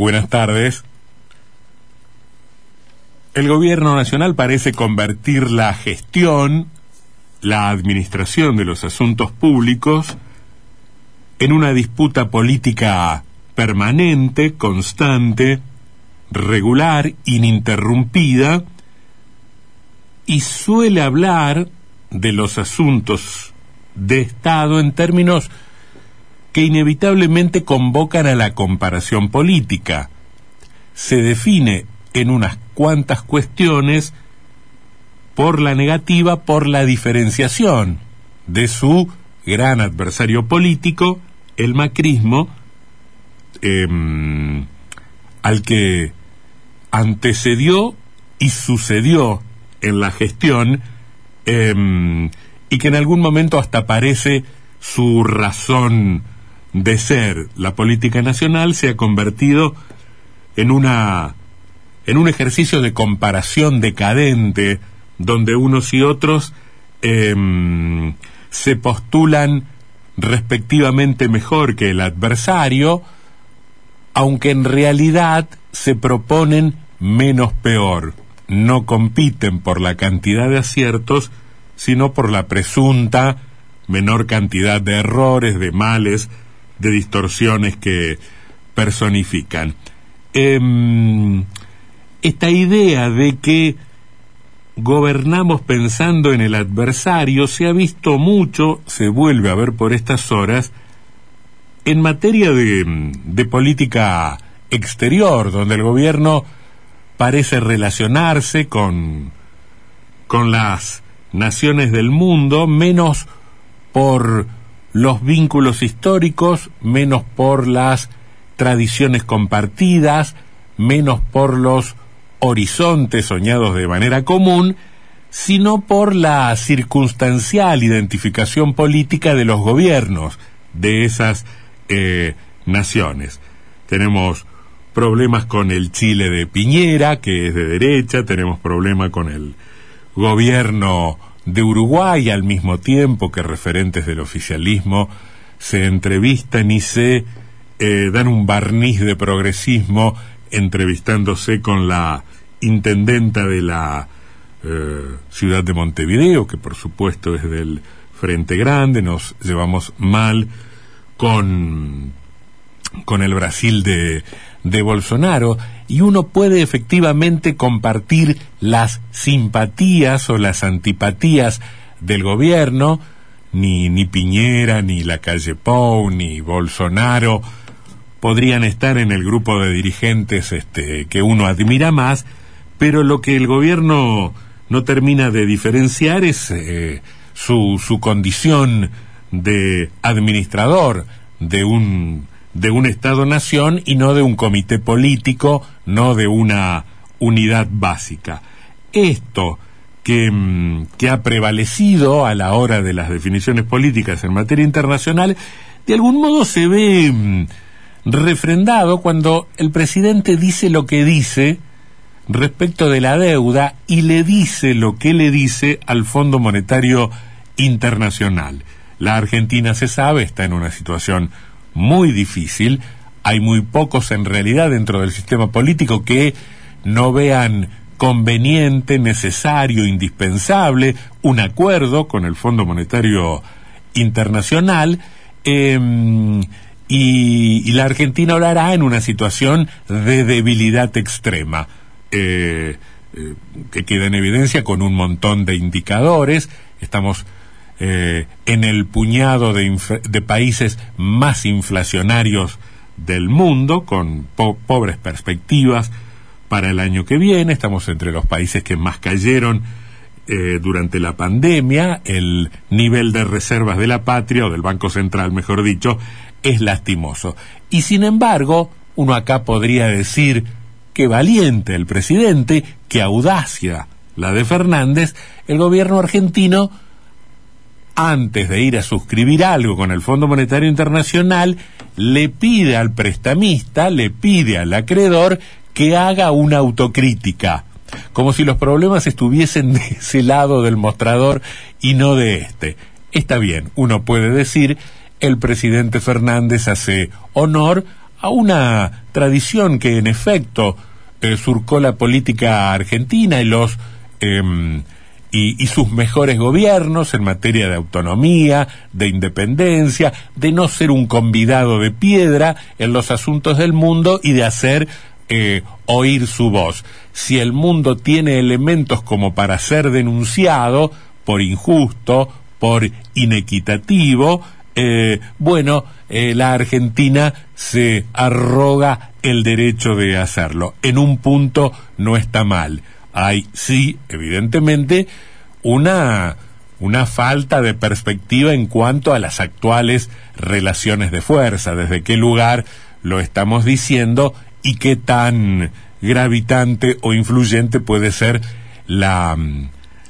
Buenas tardes. El gobierno nacional parece convertir la gestión, la administración de los asuntos públicos, en una disputa política permanente, constante, regular, ininterrumpida, y suele hablar de los asuntos de Estado en términos que inevitablemente convocan a la comparación política. Se define en unas cuantas cuestiones por la negativa, por la diferenciación de su gran adversario político, el macrismo, em, al que antecedió y sucedió en la gestión em, y que en algún momento hasta parece su razón de ser la política nacional se ha convertido en una en un ejercicio de comparación decadente donde unos y otros em, se postulan respectivamente mejor que el adversario, aunque en realidad se proponen menos peor. No compiten por la cantidad de aciertos, sino por la presunta menor cantidad de errores, de males, de distorsiones que personifican. Em, esta idea de que gobernamos pensando en el adversario se ha visto mucho, se vuelve a ver por estas horas, en materia de, de política exterior, donde el gobierno parece relacionarse con, con las naciones del mundo, menos por los vínculos históricos, menos por las tradiciones compartidas, menos por los horizontes soñados de manera común, sino por la circunstancial identificación política de los gobiernos de esas eh, naciones. Tenemos problemas con el Chile de Piñera, que es de derecha, tenemos problemas con el gobierno de Uruguay al mismo tiempo que referentes del oficialismo se entrevistan y se eh, dan un barniz de progresismo entrevistándose con la intendenta de la eh, ciudad de Montevideo, que por supuesto es del Frente Grande, nos llevamos mal con, con el Brasil de, de Bolsonaro y uno puede efectivamente compartir las simpatías o las antipatías del gobierno, ni, ni Piñera, ni la calle Pou, ni Bolsonaro podrían estar en el grupo de dirigentes este, que uno admira más, pero lo que el gobierno no termina de diferenciar es eh, su, su condición de administrador de un de un Estado-nación y no de un comité político, no de una unidad básica. Esto que, mm, que, ha prevalecido a la hora de las definiciones políticas en materia internacional, de algún modo se ve mm, refrendado cuando el presidente dice lo que dice respecto de la deuda y le dice lo que le dice al Fondo Monetario Internacional. La Argentina, se sabe, está en una situación muy difícil. Hay muy pocos en realidad dentro del sistema político que no vean conveniente, necesario, indispensable un acuerdo con el Fondo Monetario Internacional em, y, la Argentina hablará en una situación de debilidad extrema. Eh, eh, que queda en evidencia con un montón de indicadores. Estamos eh, en el puñado de, países más inflacionarios del mundo, con pobres perspectivas para el año que viene. Estamos entre los países que más cayeron eh, durante la pandemia. El nivel de reservas de la patria, o del Banco Central, mejor dicho, es lastimoso. Y sin embargo, uno acá podría decir que valiente el presidente, que audacia la de Fernández, el gobierno argentino antes de ir a suscribir algo con el Fondo Monetario Internacional, le pide al prestamista, le pide al acreedor que haga una autocrítica, como si los problemas estuviesen de ese lado del mostrador y no de este. Está bien, uno puede decir, el presidente Fernández hace honor a una tradición que en efecto eh, surcó la política argentina y los em, y, sus mejores gobiernos en materia de autonomía, de independencia, de no ser un convidado de piedra en los asuntos del mundo y de hacer eh, oír su voz. Si el mundo tiene elementos como para ser denunciado por injusto, por inequitativo, eh, bueno, eh, la Argentina se arroga el derecho de hacerlo. En un punto no está mal. Hay, sí, evidentemente, una, una falta de perspectiva en cuanto a las actuales relaciones de fuerza, desde qué lugar lo estamos diciendo y qué tan gravitante o influyente puede ser la,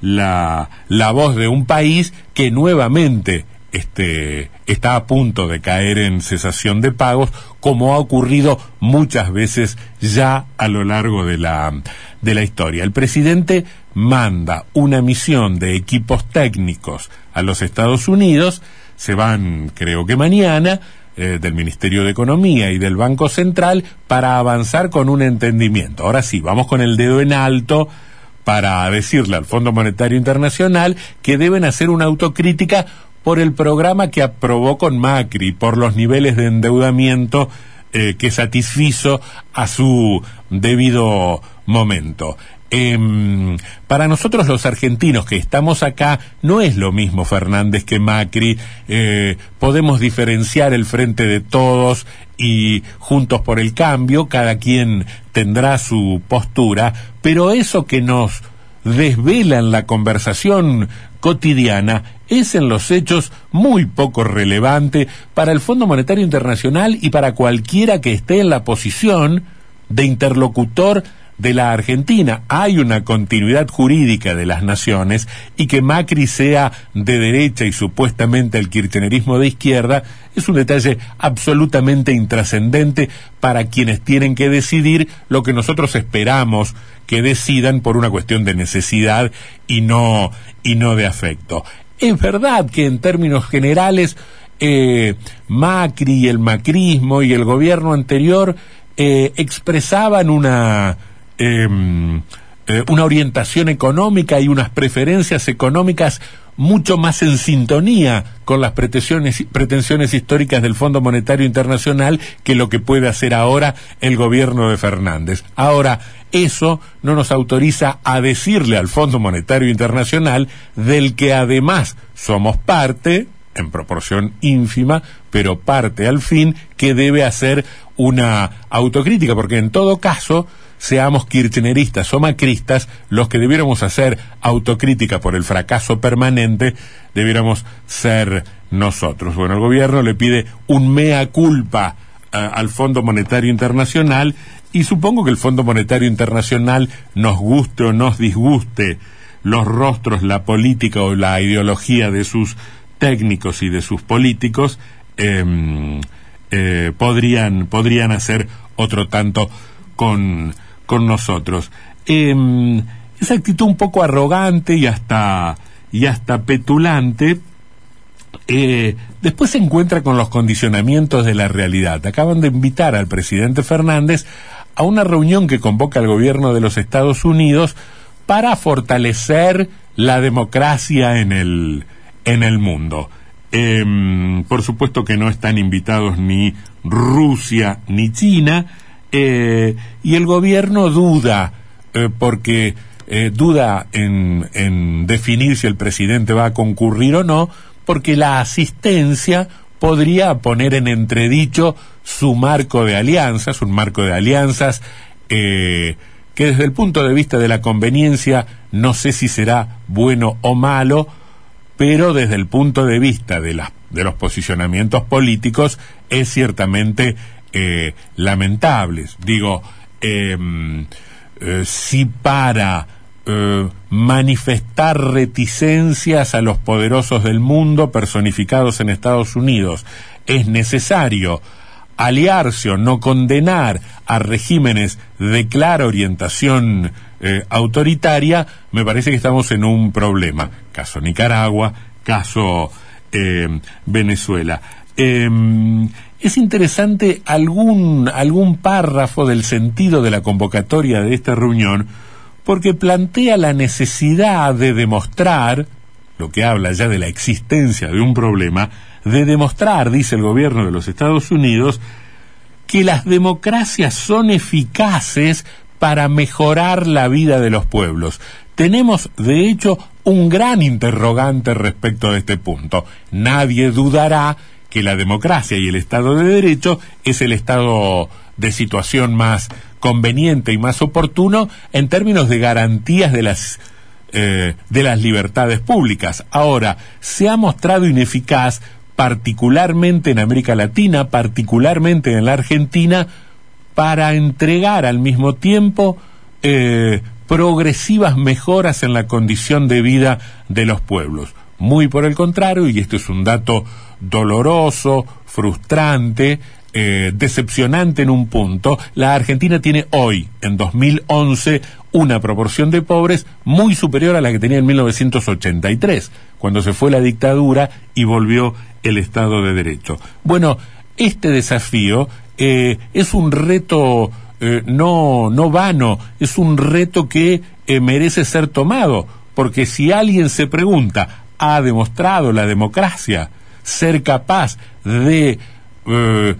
la, la voz de un país que nuevamente este, está a punto de caer en cesación de pagos, como ha ocurrido muchas veces ya a lo largo de la, de la historia. El presidente manda una misión de equipos técnicos a los Estados Unidos, se van creo que mañana, eh, del Ministerio de Economía y del Banco Central para avanzar con un entendimiento. Ahora sí, vamos con el dedo en alto para decirle al Fondo Monetario Internacional que deben hacer una autocrítica por el programa que aprobó con Macri, por los niveles de endeudamiento eh, que satisfizo a su debido momento. Eh, para nosotros los argentinos que estamos acá no es lo mismo Fernández que Macri. Eh, podemos diferenciar el frente de todos y juntos por el cambio, cada quien tendrá su postura, pero eso que nos desvela en la conversación cotidiana es en los hechos muy poco relevante para el Fondo Monetario Internacional y para cualquiera que esté en la posición de interlocutor de la Argentina. Hay una continuidad jurídica de las naciones y que Macri sea de derecha y supuestamente el kirchnerismo de izquierda es un detalle absolutamente intrascendente para quienes tienen que decidir lo que nosotros esperamos que decidan por una cuestión de necesidad y no y no de afecto. Es verdad que en términos generales eh, Macri y el macrismo y el gobierno anterior eh, expresaban una Em, eh, una orientación económica y unas preferencias económicas mucho más en sintonía con las pretensiones, pretensiones históricas del Fondo Monetario Internacional que lo que puede hacer ahora el gobierno de Fernández. Ahora, eso no nos autoriza a decirle al Fondo Monetario Internacional, del que además somos parte, en proporción ínfima, pero parte al fin, que debe hacer una autocrítica, porque en todo caso, seamos kirchneristas o macristas, los que debiéramos hacer autocrítica por el fracaso permanente, debiéramos ser nosotros. Bueno, el gobierno le pide un mea culpa uh, al Fondo Monetario Internacional y supongo que el Fondo Monetario Internacional, nos guste o nos disguste los rostros, la política o la ideología de sus técnicos y de sus políticos, eh, eh, podrían, podrían hacer otro tanto con con nosotros. Eh, esa actitud un poco arrogante y hasta, y hasta petulante, eh, después se encuentra con los condicionamientos de la realidad. Acaban de invitar al presidente Fernández a una reunión que convoca el gobierno de los Estados Unidos para fortalecer la democracia en el, en el mundo. Eh, por supuesto que no están invitados ni Rusia ni China, eh, y el gobierno duda, eh, porque eh, duda en, en definir si el presidente va a concurrir o no, porque la asistencia podría poner en entredicho su marco de alianzas, un marco de alianzas que desde el punto de vista de la conveniencia no sé si será bueno o malo, pero desde el punto de vista de, la, de los posicionamientos políticos es ciertamente eh, lamentables. Digo, em, eh, si para eh, manifestar reticencias a los poderosos del mundo personificados en Estados Unidos es necesario aliarse o no condenar a regímenes de clara orientación autoritaria, me parece que estamos en un problema. Caso Nicaragua, caso Venezuela. Em, es interesante algún, algún párrafo del sentido de la convocatoria de esta reunión, porque plantea la necesidad de demostrar, lo que habla ya de la existencia de un problema, de demostrar, dice el gobierno de los Estados Unidos, que las democracias son eficaces para mejorar la vida de los pueblos. Tenemos, de hecho, un gran interrogante respecto de este punto. Nadie dudará que la democracia y el Estado de Derecho es el estado de situación más conveniente y más oportuno en términos de garantías de las eh, de las libertades públicas. Ahora, se ha mostrado ineficaz particularmente en América Latina, particularmente en la Argentina, para entregar al mismo tiempo eh, progresivas mejoras en la condición de vida de los pueblos. Muy por el contrario, y esto es un dato doloroso, frustrante, eh, decepcionante en un punto, la Argentina tiene hoy, en 2011, una proporción de pobres muy superior a la que tenía en 1983, cuando se fue la dictadura y volvió el Estado de Derecho. Bueno, este desafío eh, es un reto eh, no, no vano, es un reto que eh, merece ser tomado, porque si alguien se pregunta, ¿ha demostrado la democracia ser capaz de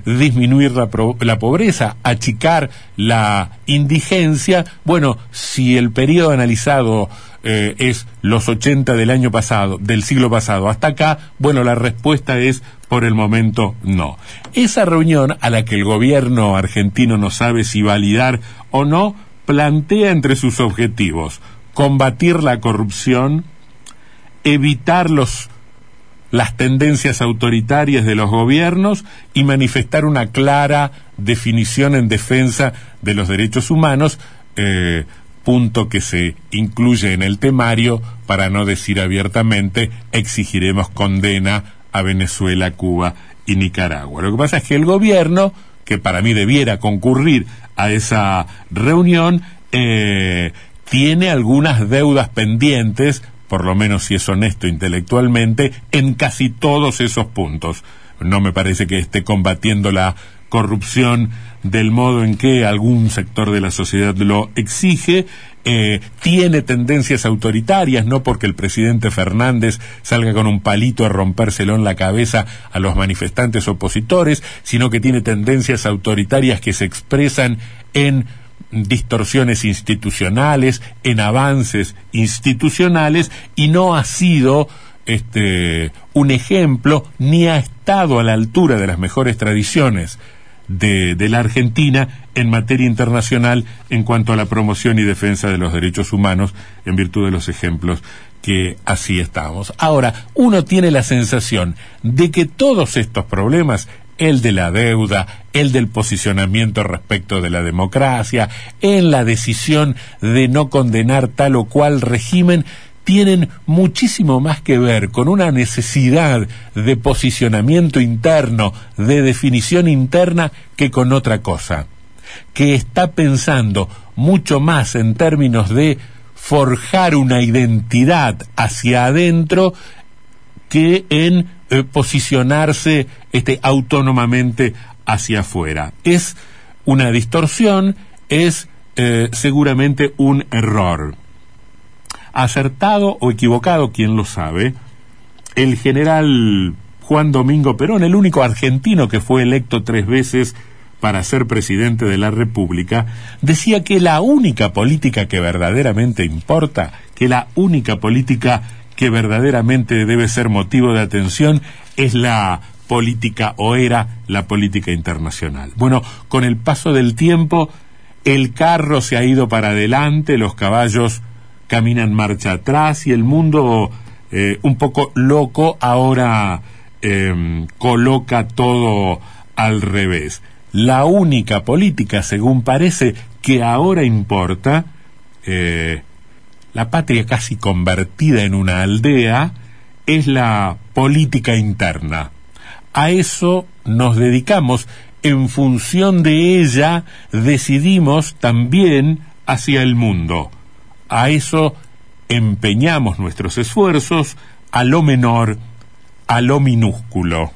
disminuir la, la, pobreza, achicar la indigencia, bueno, si el periodo analizado eh, es los 80 del año pasado, del siglo pasado hasta acá, bueno, la respuesta es por el momento no. Esa reunión a la que el gobierno argentino no sabe si validar o no, plantea entre sus objetivos combatir la corrupción, evitar los las tendencias autoritarias de los gobiernos y manifestar una clara definición en defensa de los derechos humanos, eh, punto que se incluye en el temario para no decir abiertamente exigiremos condena a Venezuela, Cuba y Nicaragua. Lo que pasa es que el gobierno, que para mí debiera concurrir a esa reunión, eh, tiene algunas deudas pendientes, por lo menos si es honesto intelectualmente, en casi todos esos puntos. No me parece que esté combatiendo la corrupción del modo en que algún sector de la sociedad lo exige, eh, tiene tendencias autoritarias, no porque el presidente Fernández salga con un palito a rompérselo en la cabeza a los manifestantes opositores, sino que tiene tendencias autoritarias que se expresan en distorsiones institucionales, en avances institucionales, y no ha sido este, un ejemplo ni ha estado a la altura de las mejores tradiciones de, la Argentina en materia internacional en cuanto a la promoción y defensa de los derechos humanos en virtud de los ejemplos que así estamos. Ahora, uno tiene la sensación de que todos estos problemas, el de la deuda, el del posicionamiento respecto de la democracia, en la decisión de no condenar tal o cual régimen, tienen muchísimo más que ver con una necesidad de posicionamiento interno, de definición interna, que con otra cosa, que está pensando mucho más en términos de forjar una identidad hacia adentro que en eh, posicionarse este, autónomamente hacia afuera. Es una distorsión, es eh, seguramente un error acertado o equivocado, quien lo sabe, el general Juan Domingo Perón, el único argentino que fue electo tres veces para ser presidente de la República, decía que la única política que verdaderamente importa, que la única política que verdaderamente debe ser motivo de atención es la política o era la política internacional. Bueno, con el paso del tiempo, el carro se ha ido para adelante, los caballos caminan marcha atrás y el mundo eh, un poco loco ahora em, coloca todo al revés. La única política, según parece, que ahora importa, eh, la patria casi convertida en una aldea, es la política interna. A eso nos dedicamos. En función de ella decidimos también hacia el mundo a eso empeñamos nuestros esfuerzos, a lo menor, a lo minúsculo.